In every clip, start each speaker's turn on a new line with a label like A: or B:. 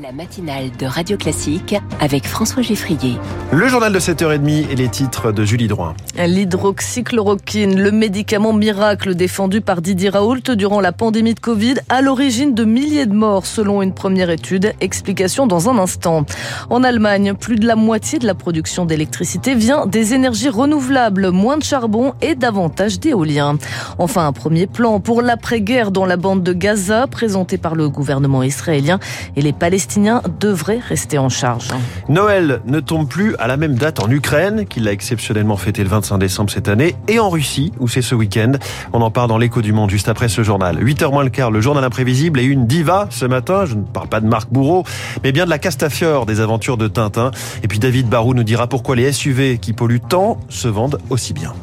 A: La matinale de Radio Classique avec François Geffrier.
B: Le journal de 7h30 et les titres de Julie Droin.
C: L'hydroxychloroquine, le médicament miracle défendu par Didier Raoult durant la pandémie de Covid, à l'origine de milliers de morts selon une première étude. Explication dans un instant. En Allemagne, plus de la moitié de la production d'électricité vient des énergies renouvelables, moins de charbon et davantage d'éolien. Enfin, un premier plan pour l'après-guerre dans la bande de Gaza, présenté par le gouvernement israélien et les Palestiniens Palestiniens devraient rester en charge.
B: Noël ne tombe plus à la même date en Ukraine, qu'il a exceptionnellement fêté le 25 décembre cette année, et en Russie, où c'est ce week-end. On en parle dans l'écho du monde juste après ce journal. 8h moins le quart, le journal imprévisible et une diva ce matin. Je ne parle pas de Marc Bourreau, mais bien de la Castafiore des aventures de Tintin. Et puis David Barou nous dira pourquoi les SUV qui polluent tant se vendent aussi bien.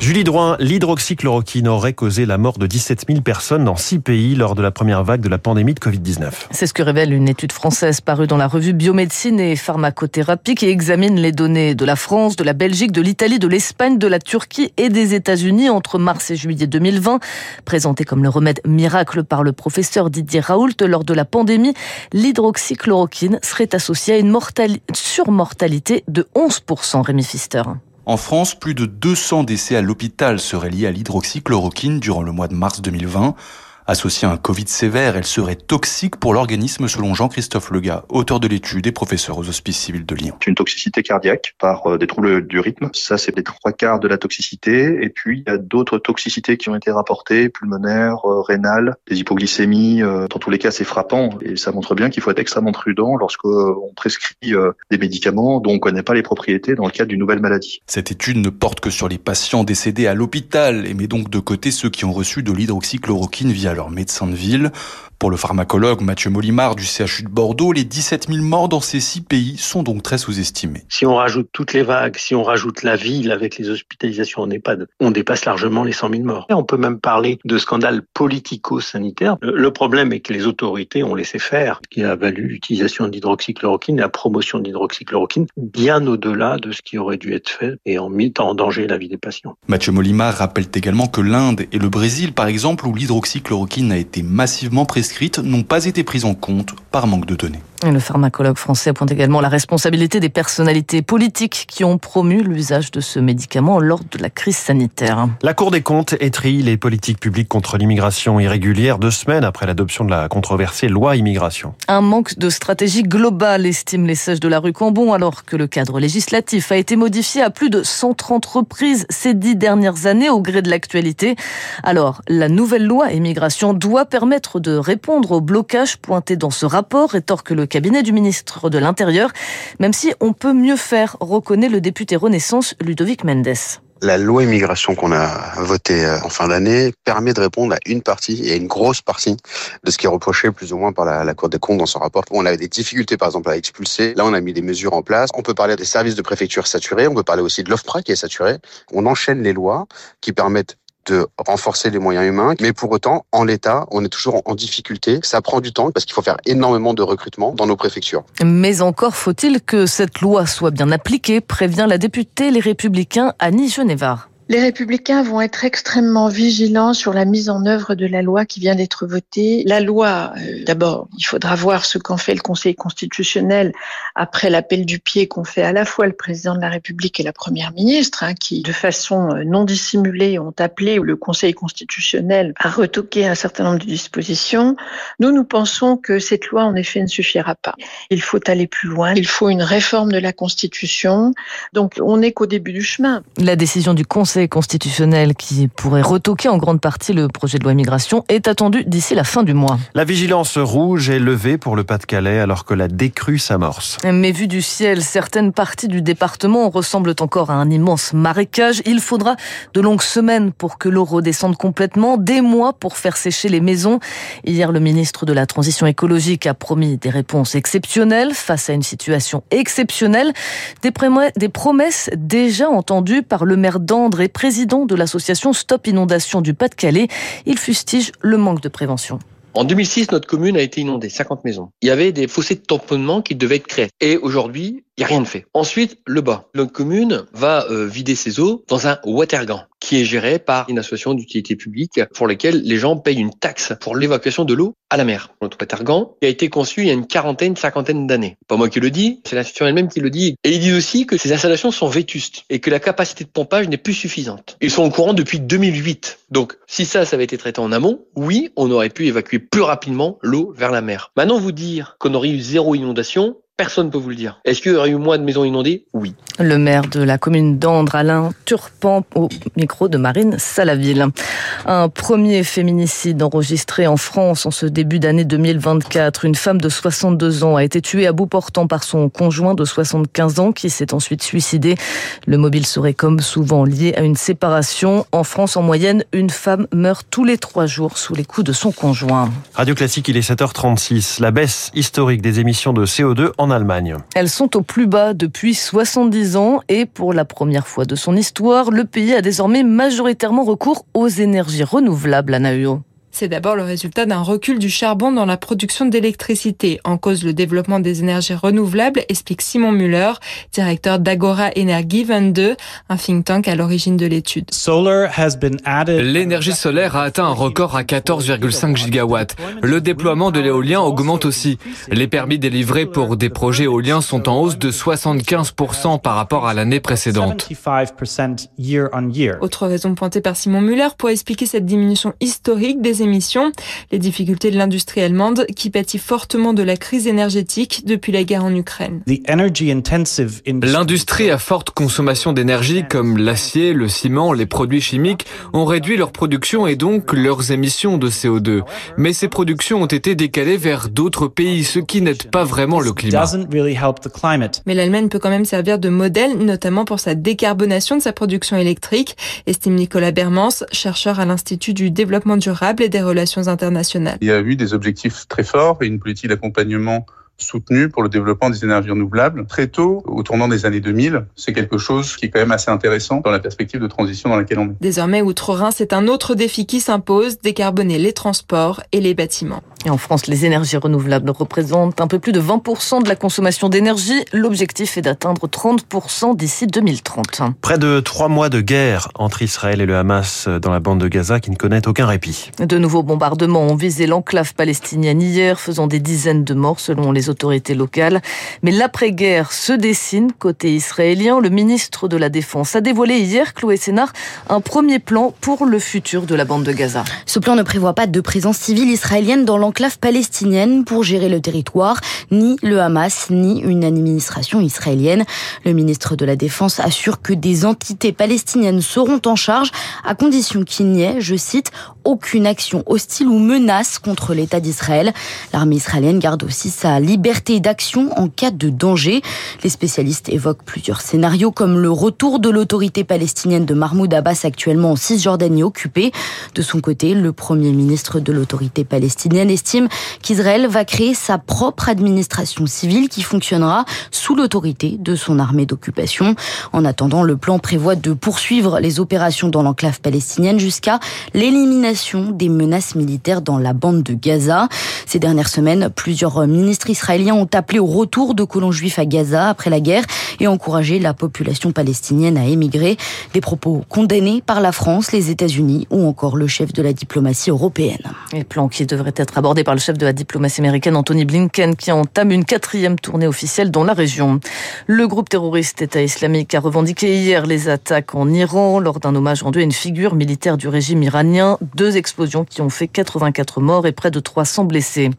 B: Julie Drouin, l'hydroxychloroquine aurait causé la mort de 17 000 personnes dans six pays lors de la première vague de la pandémie de Covid-19.
C: C'est ce que révèle une étude française parue dans la revue Biomédecine et Pharmacothérapie qui examine les données de la France, de la Belgique, de l'Italie, de l'Espagne, de la Turquie et des États-Unis entre mars et juillet 2020. Présenté comme le remède miracle par le professeur Didier Raoult lors de la pandémie, l'hydroxychloroquine serait associée à une surmortalité de 11%, Rémi Pfister.
D: En France, plus de 200 décès à l'hôpital seraient liés à l'hydroxychloroquine durant le mois de mars 2020. Associée à un Covid sévère, elle serait toxique pour l'organisme selon Jean-Christophe Lega, auteur de l'étude et professeur aux hospices civils de Lyon.
E: C'est une toxicité cardiaque par euh, des troubles du rythme. Ça, c'est les trois quarts de la toxicité. Et puis, il y a d'autres toxicités qui ont été rapportées, pulmonaires, euh, rénales, des hypoglycémies. Euh, dans tous les cas, c'est frappant. Et ça montre bien qu'il faut être extrêmement prudent lorsqu'on prescrit des médicaments dont on ne connaît pas les propriétés dans le cadre d'une nouvelle maladie.
D: Cette étude ne porte que sur les patients décédés à l'hôpital et met donc de côté ceux qui ont reçu de l'hydroxychloroquine via leur médecin de ville. Pour le pharmacologue Mathieu Molimard du CHU de Bordeaux, les 17 000 morts dans ces six pays sont donc très sous-estimés.
F: Si on rajoute toutes les vagues, si on rajoute la ville avec les hospitalisations en EHPAD, on dépasse largement les 100 000 morts. Et on peut même parler de scandale politico-sanitaire. Le problème est que les autorités ont laissé faire, ce qui a valu l'utilisation d'hydroxychloroquine et la promotion d'hydroxychloroquine bien au-delà de ce qui aurait dû être fait et en mis en danger la vie des patients.
D: Mathieu Molimard rappelle également que l'Inde et le Brésil, par exemple, où l'hydroxychloroquine a été massivement prescrite, n'ont pas été prises en compte par manque de données.
C: Le pharmacologue français pointe également la responsabilité des personnalités politiques qui ont promu l'usage de ce médicament lors de la crise sanitaire.
B: La Cour des comptes étrie les politiques publiques contre l'immigration irrégulière deux semaines après l'adoption de la controversée loi immigration.
C: Un manque de stratégie globale, estime les sages de la rue Cambon, alors que le cadre législatif a été modifié à plus de 130 reprises ces dix dernières années au gré de l'actualité. Alors, la nouvelle loi immigration doit permettre de répondre au blocage pointé dans ce rapport, rétorque le cabinet du ministre de l'Intérieur, même si on peut mieux faire, reconnaît le député Renaissance Ludovic Mendes.
G: La loi immigration qu'on a votée euh, en fin d'année permet de répondre à une partie et à une grosse partie de ce qui est reproché plus ou moins par la, Cour des comptes dans son rapport. On avait des difficultés par exemple à expulser. Là, on a mis des mesures en place. On peut parler des services de préfecture saturés. On peut parler aussi de l'OFPRA qui est saturé. On enchaîne les lois qui permettent de renforcer les moyens humains. Mais pour autant, en l'état, on est toujours en difficulté. Ça prend du temps parce qu'il faut faire énormément de recrutement dans nos préfectures.
C: Mais encore faut-il que cette loi soit bien appliquée, prévient la députée Les Républicains Annie Genevard.
H: Les républicains vont être extrêmement vigilants sur la mise en œuvre de la loi qui vient d'être votée. La loi, euh, d'abord, il faudra voir ce qu'en fait le Conseil constitutionnel après l'appel du pied qu'ont fait à la fois le président de la République et la première ministre, hein, qui de façon euh, non dissimulée ont appelé le Conseil constitutionnel à retoquer un certain nombre de dispositions. Nous, nous pensons que cette loi, en effet, ne suffira pas. Il faut aller plus loin. Il faut une réforme de la Constitution. Donc, on n'est qu'au début du chemin.
C: La décision du Conseil constitutionnel qui pourrait retoquer en grande partie le projet de loi immigration est attendu d'ici la fin du mois.
B: La vigilance rouge est levée pour le Pas-de-Calais alors que la décrue s'amorce.
C: Mais vu du ciel, certaines parties du département ressemblent encore à un immense marécage. Il faudra de longues semaines pour que l'eau redescende complètement, des mois pour faire sécher les maisons. Hier, le ministre de la Transition écologique a promis des réponses exceptionnelles face à une situation exceptionnelle. Des promesses déjà entendues par le maire d'André président de l'association Stop Inondation du Pas-de-Calais. Il fustige le manque de prévention.
I: En 2006, notre commune a été inondée, 50 maisons. Il y avait des fossés de tamponnement qui devaient être créés. Et aujourd'hui, il n'y a rien de fait. Ensuite, le bas. La commune va euh, vider ses eaux dans un watergan qui est géré par une association d'utilité publique pour laquelle les gens payent une taxe pour l'évacuation de l'eau à la mer. Notre watergan a été conçu il y a une quarantaine, cinquantaine d'années. Pas moi qui le dis, c'est l'institution elle-même qui le dit. Et ils disent aussi que ces installations sont vétustes et que la capacité de pompage n'est plus suffisante. Ils sont au courant depuis 2008. Donc, si ça, ça avait été traité en amont, oui, on aurait pu évacuer plus rapidement l'eau vers la mer. Maintenant, vous dire qu'on aurait eu zéro inondation, Personne ne peut vous le dire. Est-ce qu'il y aurait eu moins de maisons inondées? Oui.
C: Le maire de la commune d'Andre, Alain Turpan, au micro de Marine Salaville. Un premier féminicide enregistré en France en ce début d'année 2024. Une femme de 62 ans a été tuée à bout portant par son conjoint de 75 ans qui s'est ensuite suicidé. Le mobile serait comme souvent lié à une séparation. En France, en moyenne, une femme meurt tous les trois jours sous les coups de son conjoint.
B: Radio Classique, il est 7h36. La baisse historique des émissions de CO2 en
C: Elles sont au plus bas depuis 70 ans et pour la première fois de son histoire, le pays a désormais majoritairement recours aux énergies renouvelables à Nahuo.
J: C'est d'abord le résultat d'un recul du charbon dans la production d'électricité. En cause le développement des énergies renouvelables, explique Simon Muller, directeur d'Agora Energie 22, un think tank à l'origine de l'étude.
K: L'énergie solaire a atteint un record à 14,5 gigawatts. Le déploiement de l'éolien augmente aussi. Les permis délivrés pour des projets éoliens sont en hausse de 75% par rapport à l'année précédente.
J: Autre raison pointée par Simon Muller pour expliquer cette diminution historique des émissions, les difficultés de l'industrie allemande qui pâtit fortement de la crise énergétique depuis la guerre en Ukraine.
K: L'industrie à forte consommation d'énergie comme l'acier, le ciment, les produits chimiques ont réduit leur production et donc leurs émissions de CO2. Mais ces productions ont été décalées vers d'autres pays, ce qui n'aide pas vraiment le climat.
J: Mais l'Allemagne peut quand même servir de modèle, notamment pour sa décarbonation de sa production électrique, estime Nicolas Bermans, chercheur à l'Institut du développement durable et des relations internationales.
L: Il y a eu des objectifs très forts et une politique d'accompagnement soutenu pour le développement des énergies renouvelables très tôt, au tournant des années 2000. C'est quelque chose qui est quand même assez intéressant dans la perspective de transition dans laquelle on est.
J: Désormais, Outre-Rhin, c'est un autre défi qui s'impose, décarboner les transports et les bâtiments.
C: Et en France, les énergies renouvelables représentent un peu plus de 20% de la consommation d'énergie. L'objectif est d'atteindre 30% d'ici 2030.
B: Près de trois mois de guerre entre Israël et le Hamas dans la bande de Gaza qui ne connaît aucun répit.
C: De nouveaux bombardements ont visé l'enclave palestinienne hier, faisant des dizaines de morts selon les autorités locales. Mais l'après-guerre se dessine côté israélien. Le ministre de la Défense a dévoilé hier, Chloé Sénard, un premier plan pour le futur de la bande de Gaza.
M: Ce plan ne prévoit pas de présence civile israélienne dans l'enclave palestinienne pour gérer le territoire, ni le Hamas, ni une administration israélienne. Le ministre de la Défense assure que des entités palestiniennes seront en charge à condition qu'il n'y ait, je cite, aucune action hostile ou menace contre l'État d'Israël. L'armée israélienne garde aussi sa liberté d'action en cas de danger. Les spécialistes évoquent plusieurs scénarios comme le retour de l'autorité palestinienne de Mahmoud Abbas actuellement en Cisjordanie occupée. De son côté, le premier ministre de l'autorité palestinienne estime qu'Israël va créer sa propre administration civile qui fonctionnera sous l'autorité de son armée d'occupation. En attendant, le plan prévoit de poursuivre les opérations dans l'enclave palestinienne jusqu'à l'élimination des menaces militaires dans la bande de Gaza. Ces dernières semaines, plusieurs ministres israéliens ont appelé au retour de colons juifs à Gaza après la guerre et encouragé la population palestinienne à émigrer. Des propos condamnés par la France, les États-Unis ou encore le chef de la diplomatie européenne.
C: Et plan qui devrait être abordé par le chef de la diplomatie américaine, Anthony Blinken, qui entame une quatrième tournée officielle dans la région. Le groupe terroriste État islamique a revendiqué hier les attaques en Iran lors d'un hommage rendu à une figure militaire du régime iranien. Deux explosions qui ont fait 84 morts et près de 300 blessés.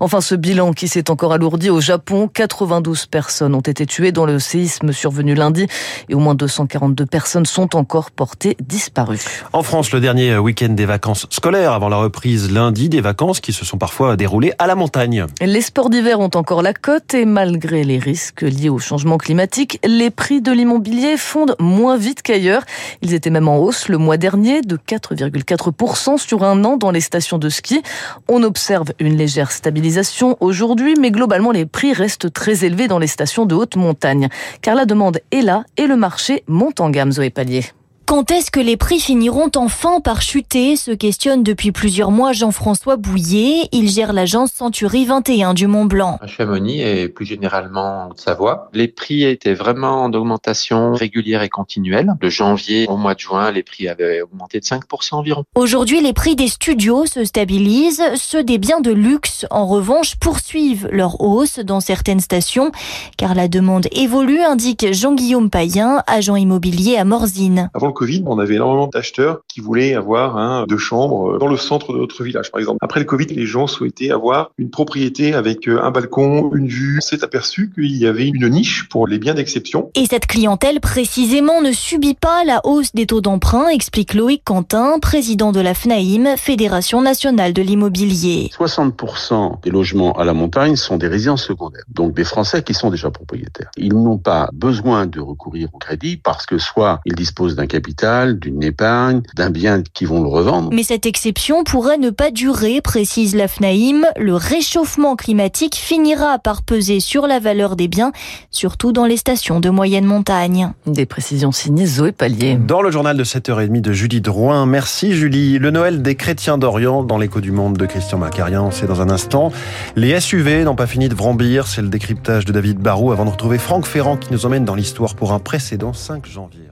C: Enfin, ce bilan qui s'est encore alourdi au Japon. 92 personnes ont été tuées dans le séisme survenu lundi et au moins 242 personnes sont encore portées disparues.
B: En France, le dernier week-end des vacances scolaires avant la reprise lundi, des vacances qui se sont parfois déroulées à la montagne.
C: Les sports d'hiver ont encore la cote et malgré les risques liés au changement climatique, les prix de l'immobilier fondent moins vite qu'ailleurs. Ils étaient même en hausse le mois dernier de 4,4% sur un an dans les stations de ski. On observe une légère stabilisation aujourd'hui, mais globalement les prix restent très élevés dans les stations de haute montagne. Car la demande est là et le marché monte en gamme, Zoé Pallier.
N: Quand est-ce que les prix finiront enfin par chuter se questionne depuis plusieurs mois Jean-François Bouillet. Il gère l'agence Century 21 du Mont Blanc.
O: À Chamonix et plus généralement en Savoie, les prix étaient vraiment en augmentation régulière et continuelle. De janvier au mois de juin, les prix avaient augmenté de 5% environ.
N: Aujourd'hui, les prix des studios se stabilisent. Ceux des biens de luxe, en revanche, poursuivent leur hausse dans certaines stations, car la demande évolue, indique Jean-Guillaume Payen, agent immobilier à Morzine.
P: Avant le Covid, on avait énormément d'acheteurs qui voulaient avoir un deux chambres dans le centre de notre village, par exemple. Après le Covid, les gens souhaitaient avoir une propriété avec un balcon, une vue. On s'est aperçu qu'il y avait une niche pour les biens d'exception.
N: Et cette clientèle, précisément, ne subit pas la hausse des taux d'emprunt, explique Loïc Quentin, président de la FNAIM, Fédération nationale de l'immobilier.
Q: 60% des logements à la montagne sont des résidences secondaires, donc des Français qui sont déjà propriétaires. Ils n'ont pas besoin de recourir au crédit parce que soit ils disposent d'un capital, d'une épargne, d'un bien qui vont le revendre.
N: Mais cette exception pourrait ne pas durer, précise la FNAIM. Le réchauffement climatique finira par peser sur la valeur des biens, surtout dans les stations de moyenne montagne.
C: Des précisions signées Zoé Pallier.
B: Dans le journal de 7h30 de Julie Drouin. Merci Julie. Le Noël des chrétiens d'Orient dans l'écho du monde de Christian Macarian, c'est dans un instant. Les SUV n'ont pas fini de vrombir, c'est le décryptage de David Barou avant de retrouver Franck Ferrand qui nous emmène dans l'histoire pour un précédent 5 janvier.